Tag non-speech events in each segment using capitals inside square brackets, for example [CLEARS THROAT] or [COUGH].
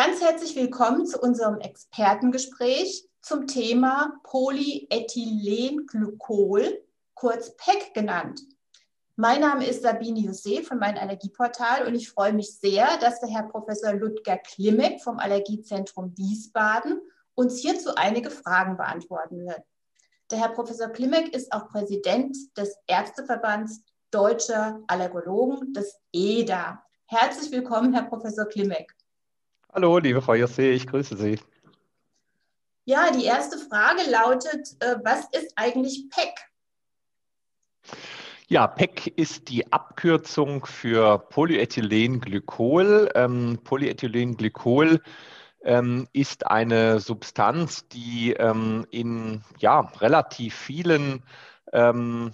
Ganz herzlich willkommen zu unserem Expertengespräch zum Thema Polyethylenglykol, kurz PEC genannt. Mein Name ist Sabine Jose von meinem Allergieportal und ich freue mich sehr, dass der Herr Professor Ludger Klimek vom Allergiezentrum Wiesbaden uns hierzu einige Fragen beantworten wird. Der Herr Professor Klimek ist auch Präsident des Ärzteverbands Deutscher Allergologen, des EDA. Herzlich willkommen, Herr Professor Klimek. Hallo, liebe Frau Josse, ich grüße Sie. Ja, die erste Frage lautet, äh, was ist eigentlich PEC? Ja, PEC ist die Abkürzung für Polyethylenglykol. Ähm, Polyethylenglykol ähm, ist eine Substanz, die ähm, in ja, relativ vielen, ähm,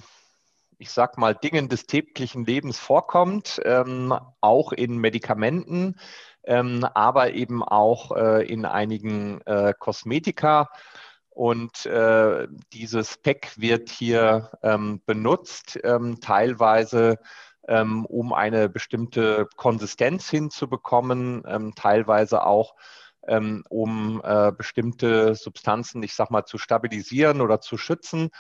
ich sag mal, Dingen des täglichen Lebens vorkommt, ähm, auch in Medikamenten ähm, aber eben auch äh, in einigen äh, Kosmetika. Und äh, dieses PEC wird hier ähm, benutzt, ähm, teilweise ähm, um eine bestimmte Konsistenz hinzubekommen, ähm, teilweise auch ähm, um äh, bestimmte Substanzen, ich sag mal, zu stabilisieren oder zu schützen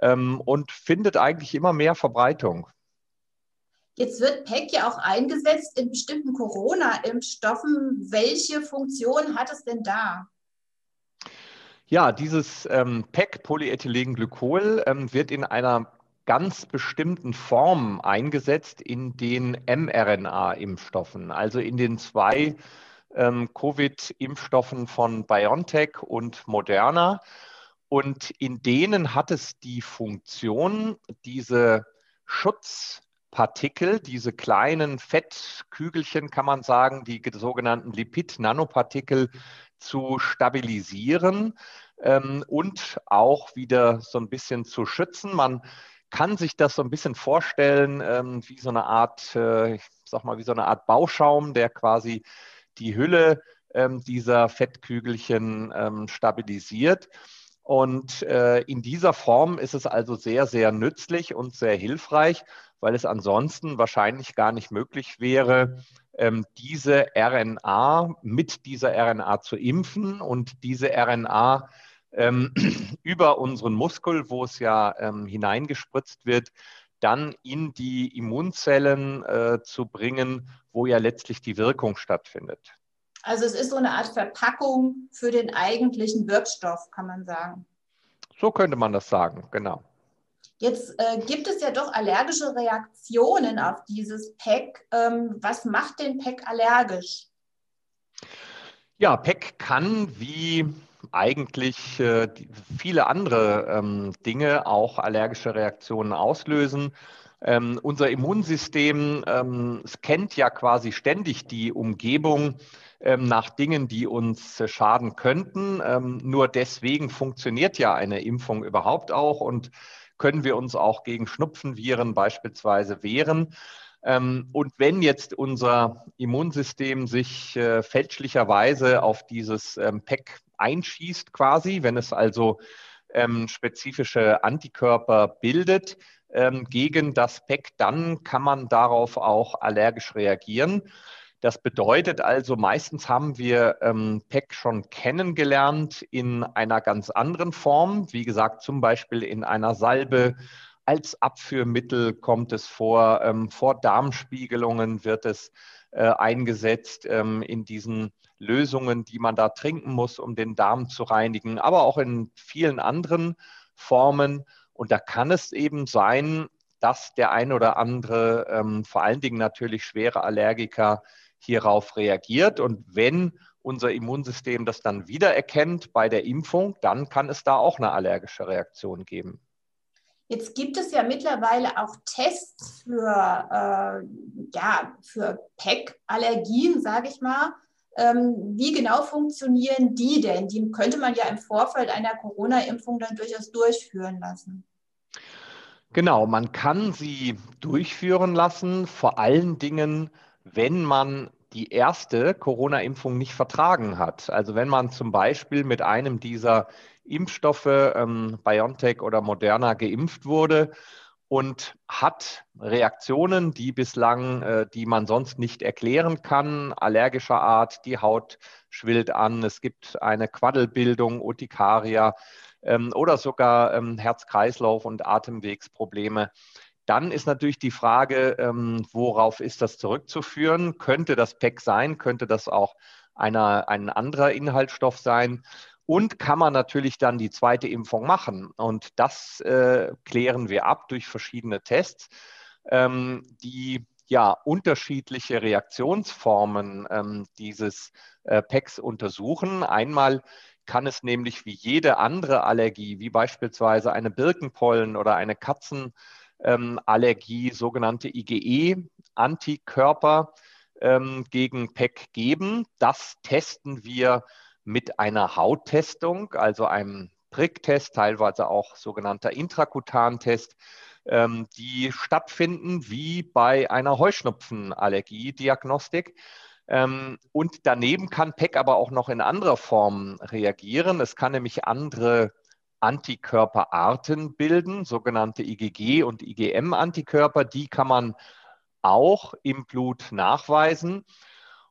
und findet eigentlich immer mehr Verbreitung. Jetzt wird PEC ja auch eingesetzt in bestimmten Corona-Impfstoffen. Welche Funktion hat es denn da? Ja, dieses ähm, PEC, Polyethylenglykol, ähm, wird in einer ganz bestimmten Form eingesetzt in den mRNA-Impfstoffen, also in den zwei ähm, Covid-Impfstoffen von BioNTech und Moderna. Und in denen hat es die Funktion, diese Schutz Partikel, diese kleinen Fettkügelchen, kann man sagen, die sogenannten Lipid-Nanopartikel zu stabilisieren ähm, und auch wieder so ein bisschen zu schützen. Man kann sich das so ein bisschen vorstellen ähm, wie so eine Art, äh, ich sag mal, wie so eine Art Bauschaum, der quasi die Hülle ähm, dieser Fettkügelchen ähm, stabilisiert. Und äh, in dieser Form ist es also sehr, sehr nützlich und sehr hilfreich weil es ansonsten wahrscheinlich gar nicht möglich wäre, ähm, diese RNA mit dieser RNA zu impfen und diese RNA ähm, [CLEARS THROAT] über unseren Muskel, wo es ja ähm, hineingespritzt wird, dann in die Immunzellen äh, zu bringen, wo ja letztlich die Wirkung stattfindet. Also es ist so eine Art Verpackung für den eigentlichen Wirkstoff, kann man sagen. So könnte man das sagen, genau. Jetzt äh, gibt es ja doch allergische Reaktionen auf dieses PEC. Ähm, was macht den PEC allergisch? Ja, PEC kann wie eigentlich äh, viele andere ähm, Dinge auch allergische Reaktionen auslösen. Ähm, unser Immunsystem ähm, scannt ja quasi ständig die Umgebung ähm, nach Dingen, die uns äh, schaden könnten. Ähm, nur deswegen funktioniert ja eine Impfung überhaupt auch und können wir uns auch gegen Schnupfenviren beispielsweise wehren. Ähm, und wenn jetzt unser Immunsystem sich äh, fälschlicherweise auf dieses ähm, PEC einschießt, quasi, wenn es also ähm, spezifische Antikörper bildet gegen das PEC, dann kann man darauf auch allergisch reagieren. Das bedeutet also, meistens haben wir ähm, PEC schon kennengelernt in einer ganz anderen Form. Wie gesagt, zum Beispiel in einer Salbe. Als Abführmittel kommt es vor. Ähm, vor Darmspiegelungen wird es äh, eingesetzt ähm, in diesen Lösungen, die man da trinken muss, um den Darm zu reinigen, aber auch in vielen anderen Formen. Und da kann es eben sein, dass der ein oder andere, ähm, vor allen Dingen natürlich schwere Allergiker, hierauf reagiert. Und wenn unser Immunsystem das dann wiedererkennt bei der Impfung, dann kann es da auch eine allergische Reaktion geben. Jetzt gibt es ja mittlerweile auch Tests für, äh, ja, für PEC-Allergien, sage ich mal. Ähm, wie genau funktionieren die denn? Die könnte man ja im Vorfeld einer Corona-Impfung dann durchaus durchführen lassen. Genau, man kann sie durchführen lassen, vor allen Dingen wenn man die erste Corona-Impfung nicht vertragen hat. Also wenn man zum Beispiel mit einem dieser Impfstoffe, ähm, BioNTech oder Moderna, geimpft wurde und hat Reaktionen, die bislang, äh, die man sonst nicht erklären kann, allergischer Art. Die Haut schwillt an, es gibt eine Quaddelbildung, Urtikaria ähm, oder sogar ähm, Herz-Kreislauf- und Atemwegsprobleme. Dann ist natürlich die Frage, ähm, worauf ist das zurückzuführen? Könnte das PEC sein? Könnte das auch einer, ein anderer Inhaltsstoff sein? Und kann man natürlich dann die zweite Impfung machen. Und das äh, klären wir ab durch verschiedene Tests, ähm, die ja unterschiedliche Reaktionsformen ähm, dieses äh, PECs untersuchen. Einmal kann es nämlich wie jede andere Allergie, wie beispielsweise eine Birkenpollen oder eine Katzenallergie, ähm, sogenannte IgE-Antikörper ähm, gegen PEC geben. Das testen wir mit einer Hauttestung, also einem Pricktest, teilweise auch sogenannter Intrakutantest, ähm, die stattfinden wie bei einer Heuschnupfenallergie-Diagnostik. Ähm, und daneben kann PEC aber auch noch in anderer Form reagieren. Es kann nämlich andere Antikörperarten bilden, sogenannte IgG- und IgM-Antikörper. Die kann man auch im Blut nachweisen.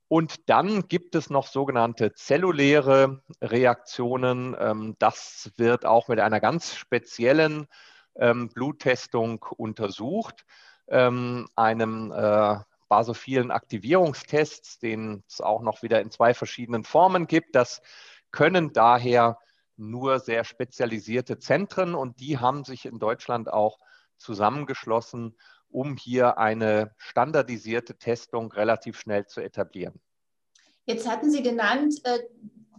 Und dann gibt es noch sogenannte zelluläre Reaktionen. Ähm, das wird auch mit einer ganz speziellen ähm, Bluttestung untersucht, ähm, einem äh, basophilen Aktivierungstests, den es auch noch wieder in zwei verschiedenen Formen gibt. Das können daher nur sehr spezialisierte Zentren und die haben sich in Deutschland auch zusammengeschlossen um hier eine standardisierte Testung relativ schnell zu etablieren. Jetzt hatten Sie genannt, äh,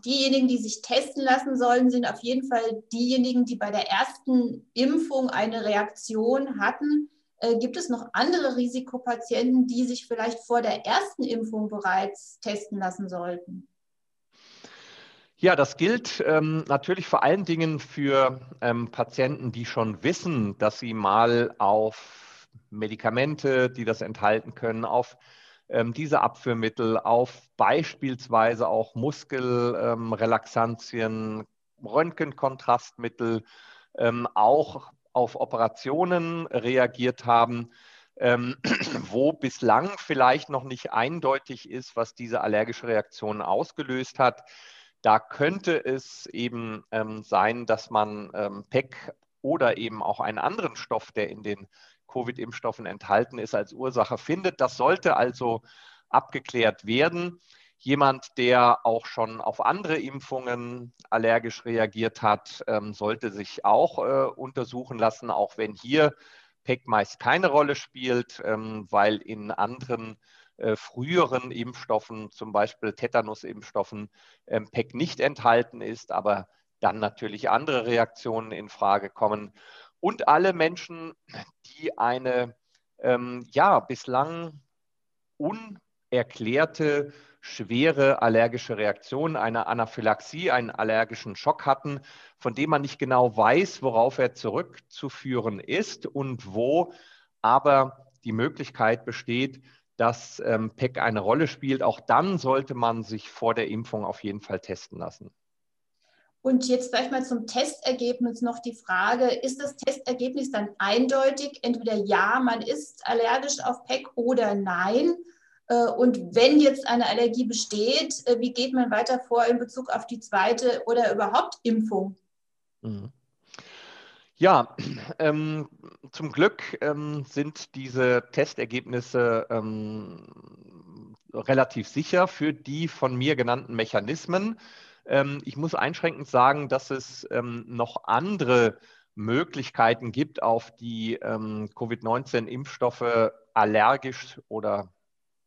diejenigen, die sich testen lassen sollen, sind auf jeden Fall diejenigen, die bei der ersten Impfung eine Reaktion hatten. Äh, gibt es noch andere Risikopatienten, die sich vielleicht vor der ersten Impfung bereits testen lassen sollten? Ja, das gilt ähm, natürlich vor allen Dingen für ähm, Patienten, die schon wissen, dass sie mal auf Medikamente, die das enthalten können, auf ähm, diese Abführmittel, auf beispielsweise auch Muskelrelaxantien, ähm, Röntgenkontrastmittel, ähm, auch auf Operationen reagiert haben, ähm, [CLEARS THROAT] wo bislang vielleicht noch nicht eindeutig ist, was diese allergische Reaktion ausgelöst hat. Da könnte es eben ähm, sein, dass man ähm, PEC oder eben auch einen anderen Stoff, der in den Covid-Impfstoffen enthalten ist, als Ursache findet. Das sollte also abgeklärt werden. Jemand, der auch schon auf andere Impfungen allergisch reagiert hat, ähm, sollte sich auch äh, untersuchen lassen, auch wenn hier PEC meist keine Rolle spielt, ähm, weil in anderen äh, früheren Impfstoffen, zum Beispiel Tetanus-Impfstoffen, ähm, PEC nicht enthalten ist, aber dann natürlich andere Reaktionen in Frage kommen. Und alle Menschen, die eine ähm, ja, bislang unerklärte schwere allergische Reaktion, eine Anaphylaxie, einen allergischen Schock hatten, von dem man nicht genau weiß, worauf er zurückzuführen ist und wo aber die Möglichkeit besteht, dass ähm, PEC eine Rolle spielt. Auch dann sollte man sich vor der Impfung auf jeden Fall testen lassen. Und jetzt vielleicht mal zum Testergebnis noch die Frage, ist das Testergebnis dann eindeutig, entweder ja, man ist allergisch auf PEC oder nein? Äh, und wenn jetzt eine Allergie besteht, äh, wie geht man weiter vor in Bezug auf die zweite oder überhaupt Impfung? Mhm. Ja, [CLEARS THROAT] ähm, zum Glück ähm, sind diese Testergebnisse ähm, relativ sicher für die von mir genannten Mechanismen. Ähm, ich muss einschränkend sagen, dass es ähm, noch andere Möglichkeiten gibt, auf die ähm, Covid-19-Impfstoffe allergisch oder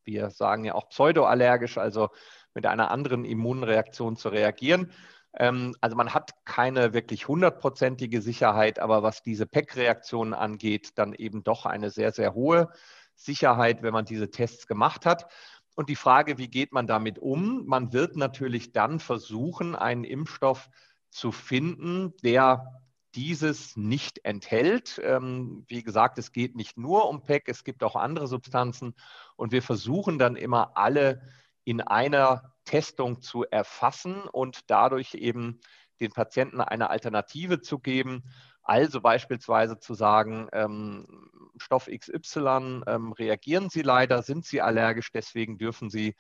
wir sagen ja auch pseudoallergisch, also mit einer anderen Immunreaktion zu reagieren. Also man hat keine wirklich hundertprozentige Sicherheit, aber was diese PEC-Reaktionen angeht, dann eben doch eine sehr, sehr hohe Sicherheit, wenn man diese Tests gemacht hat. Und die Frage, wie geht man damit um? Man wird natürlich dann versuchen, einen Impfstoff zu finden, der dieses nicht enthält. Ähm, wie gesagt, es geht nicht nur um PEC, es gibt auch andere Substanzen. Und wir versuchen dann immer alle in einer Testung zu erfassen und dadurch eben den Patienten eine Alternative zu geben, Also beispielsweise zu sagen, ähm, Stoff XY ähm, reagieren Sie leider, sind Sie allergisch, deswegen dürfen Sie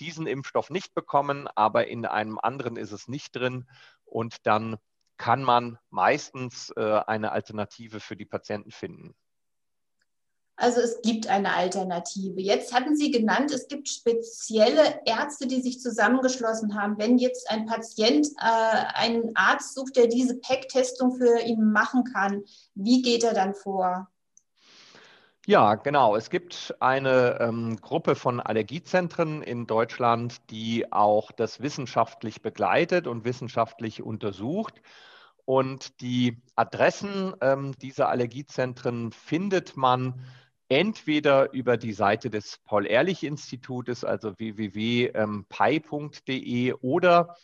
diesen Impfstoff nicht bekommen, aber in einem anderen ist es nicht drin. Und dann kann man meistens äh, eine Alternative für die Patienten finden. Also es gibt eine Alternative. Jetzt hatten Sie genannt, es gibt spezielle Ärzte, die sich zusammengeschlossen haben. Wenn jetzt ein Patient äh, einen Arzt sucht, der diese PEC-Testung für ihn machen kann, wie geht er dann vor? Ja, genau. Es gibt eine ähm, Gruppe von Allergiezentren in Deutschland, die auch das wissenschaftlich begleitet und wissenschaftlich untersucht. Und die Adressen ähm, dieser Allergiezentren findet man entweder über die Seite des Paul-Ehrlich-Institutes, also www.pi.de oder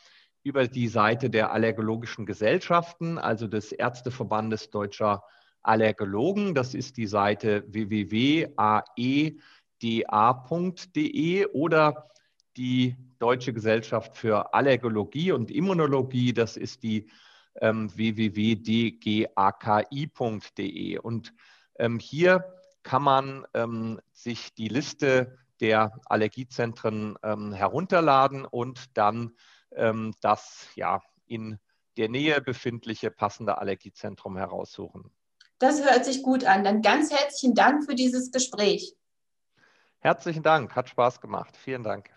über die Seite der Allergologischen Gesellschaften, also des Ärzteverbandes Deutscher Allergologen. Das ist die Seite www.aeda.de oder die Deutsche Gesellschaft für Allergologie und Immunologie. Das ist die ähm, www.dgaki.de. Und ähm, hier kann man ähm, sich die Liste der Allergiezentren ähm, herunterladen und dann ähm, das ja in der Nähe befindliche passende Allergiezentrum heraussuchen. Das hört sich gut an. Dann ganz herzlichen Dank für dieses Gespräch. Herzlichen Dank, hat Spaß gemacht. Vielen Dank.